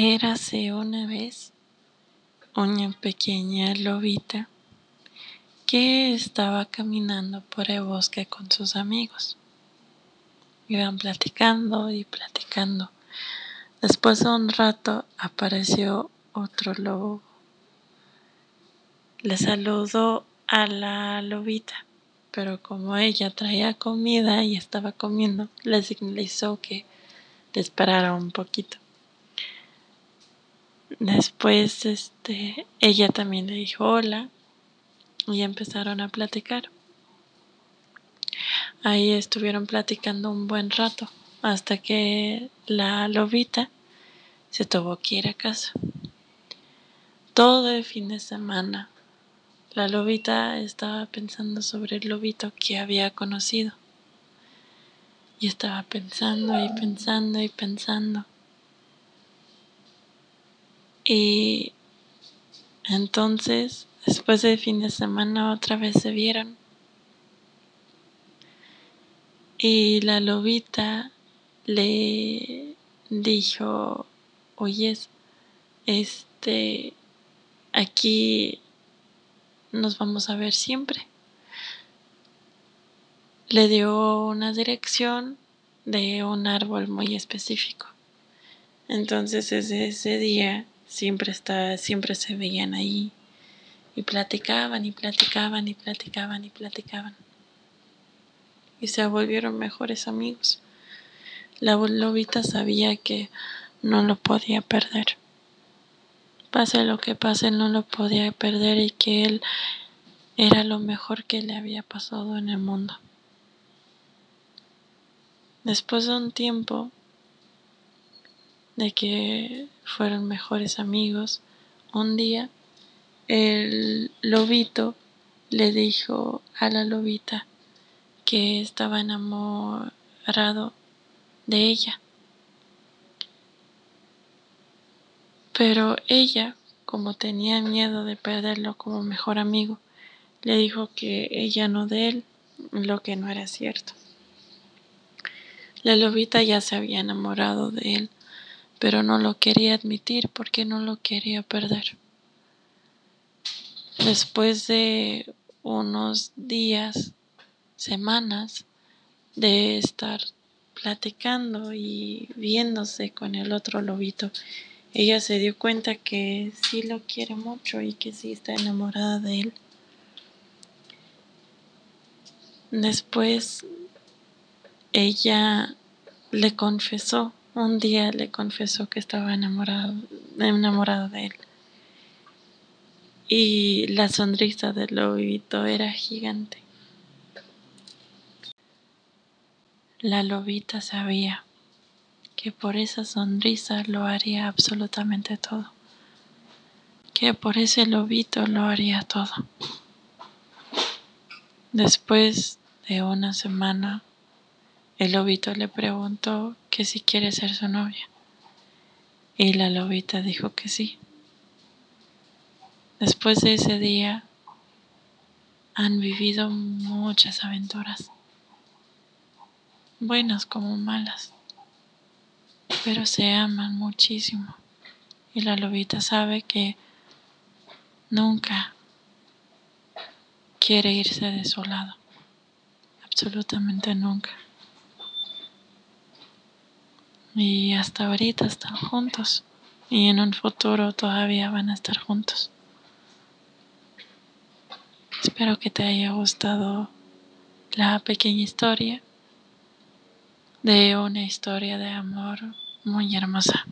Érase una vez una pequeña lobita que estaba caminando por el bosque con sus amigos. Iban platicando y platicando. Después de un rato apareció otro lobo. Le saludó a la lobita, pero como ella traía comida y estaba comiendo, le señalizó que le esperara un poquito. Después, este, ella también le dijo hola y empezaron a platicar. Ahí estuvieron platicando un buen rato hasta que la lobita se tuvo que ir a casa. Todo el fin de semana la lobita estaba pensando sobre el lobito que había conocido. Y estaba pensando y pensando y pensando. Y entonces, después del fin de semana, otra vez se vieron. Y la lobita le dijo, oyes, este, aquí nos vamos a ver siempre. Le dio una dirección de un árbol muy específico. Entonces desde ese día siempre está, siempre se veían ahí y platicaban y platicaban y platicaban y platicaban. Y se volvieron mejores amigos. La lobita sabía que no lo podía perder. Pase lo que pase, no lo podía perder y que él era lo mejor que le había pasado en el mundo. Después de un tiempo, de que fueron mejores amigos. Un día el lobito le dijo a la lobita que estaba enamorado de ella. Pero ella, como tenía miedo de perderlo como mejor amigo, le dijo que ella no de él, lo que no era cierto. La lobita ya se había enamorado de él pero no lo quería admitir porque no lo quería perder. Después de unos días, semanas de estar platicando y viéndose con el otro lobito, ella se dio cuenta que sí lo quiere mucho y que sí está enamorada de él. Después ella le confesó un día le confesó que estaba enamorado, de él. Y la sonrisa del lobito era gigante. La lobita sabía que por esa sonrisa lo haría absolutamente todo. Que por ese lobito lo haría todo. Después de una semana el lobito le preguntó que si quiere ser su novia. Y la lobita dijo que sí. Después de ese día han vivido muchas aventuras, buenas como malas, pero se aman muchísimo. Y la lobita sabe que nunca quiere irse de su lado, absolutamente nunca. Y hasta ahorita están juntos. Y en un futuro todavía van a estar juntos. Espero que te haya gustado la pequeña historia de una historia de amor muy hermosa.